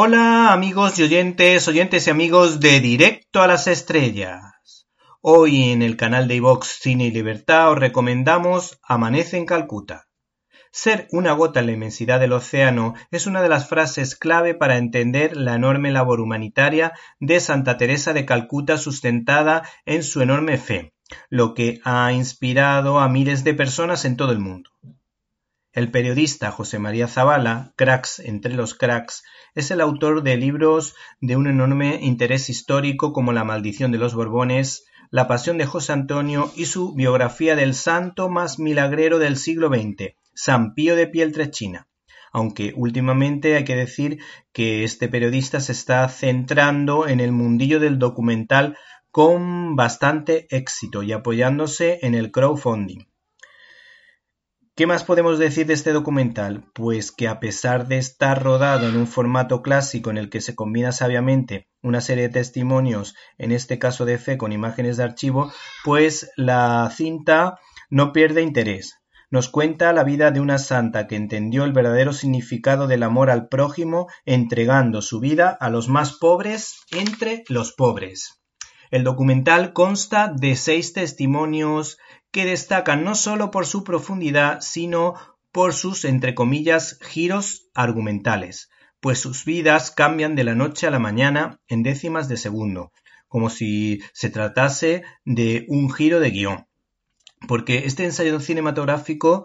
Hola amigos y oyentes, oyentes y amigos de Directo a las Estrellas. Hoy en el canal de iVox Cine y Libertad os recomendamos Amanece en Calcuta. Ser una gota en la inmensidad del océano es una de las frases clave para entender la enorme labor humanitaria de Santa Teresa de Calcuta sustentada en su enorme fe, lo que ha inspirado a miles de personas en todo el mundo. El periodista José María Zavala, Cracks entre los cracks, es el autor de libros de un enorme interés histórico como La maldición de los Borbones, La pasión de José Antonio y su biografía del santo más milagrero del siglo XX, San Pío de Pieltrechina. Aunque últimamente hay que decir que este periodista se está centrando en el mundillo del documental con bastante éxito y apoyándose en el crowdfunding. ¿Qué más podemos decir de este documental? Pues que a pesar de estar rodado en un formato clásico en el que se combina sabiamente una serie de testimonios, en este caso de fe con imágenes de archivo, pues la cinta no pierde interés. Nos cuenta la vida de una santa que entendió el verdadero significado del amor al prójimo entregando su vida a los más pobres entre los pobres. El documental consta de seis testimonios que destacan no solo por su profundidad, sino por sus, entre comillas, giros argumentales, pues sus vidas cambian de la noche a la mañana en décimas de segundo, como si se tratase de un giro de guion. Porque este ensayo cinematográfico,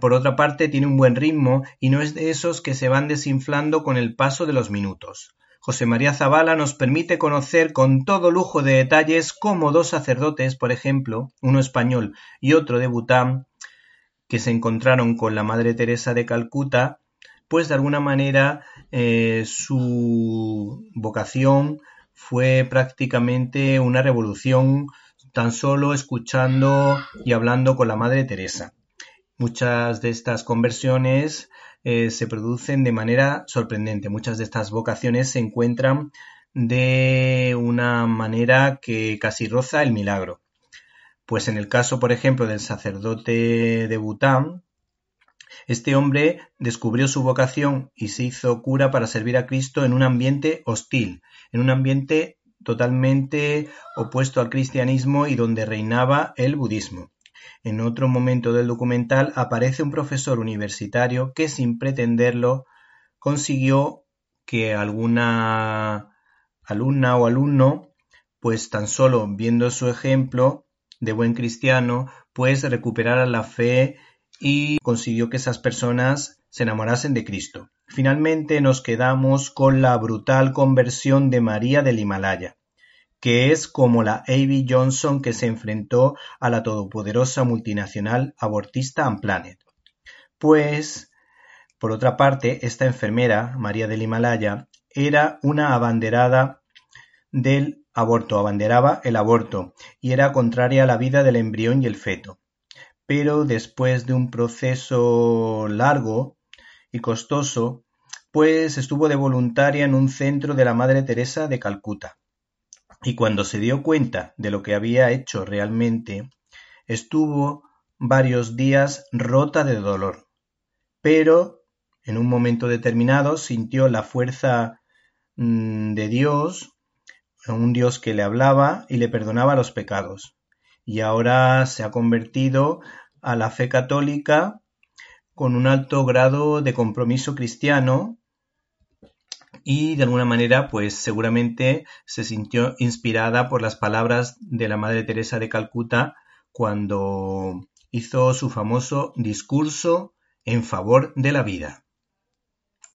por otra parte, tiene un buen ritmo y no es de esos que se van desinflando con el paso de los minutos. José María Zavala nos permite conocer con todo lujo de detalles cómo dos sacerdotes, por ejemplo, uno español y otro de Bután, que se encontraron con la Madre Teresa de Calcuta, pues de alguna manera eh, su vocación fue prácticamente una revolución tan solo escuchando y hablando con la Madre Teresa. Muchas de estas conversiones eh, se producen de manera sorprendente. Muchas de estas vocaciones se encuentran de una manera que casi roza el milagro. Pues en el caso, por ejemplo, del sacerdote de Bután, este hombre descubrió su vocación y se hizo cura para servir a Cristo en un ambiente hostil, en un ambiente totalmente opuesto al cristianismo y donde reinaba el budismo. En otro momento del documental aparece un profesor universitario que sin pretenderlo consiguió que alguna alumna o alumno, pues tan solo viendo su ejemplo de buen cristiano, pues recuperara la fe y consiguió que esas personas se enamorasen de Cristo. Finalmente nos quedamos con la brutal conversión de María del Himalaya que es como la Abby Johnson que se enfrentó a la todopoderosa multinacional abortista Unplanet. Pues, por otra parte, esta enfermera, María del Himalaya, era una abanderada del aborto, abanderaba el aborto y era contraria a la vida del embrión y el feto. Pero después de un proceso largo y costoso, pues estuvo de voluntaria en un centro de la Madre Teresa de Calcuta y cuando se dio cuenta de lo que había hecho realmente, estuvo varios días rota de dolor. Pero en un momento determinado sintió la fuerza mm, de Dios, un Dios que le hablaba y le perdonaba los pecados. Y ahora se ha convertido a la fe católica con un alto grado de compromiso cristiano y de alguna manera pues seguramente se sintió inspirada por las palabras de la Madre Teresa de Calcuta cuando hizo su famoso discurso en favor de la vida.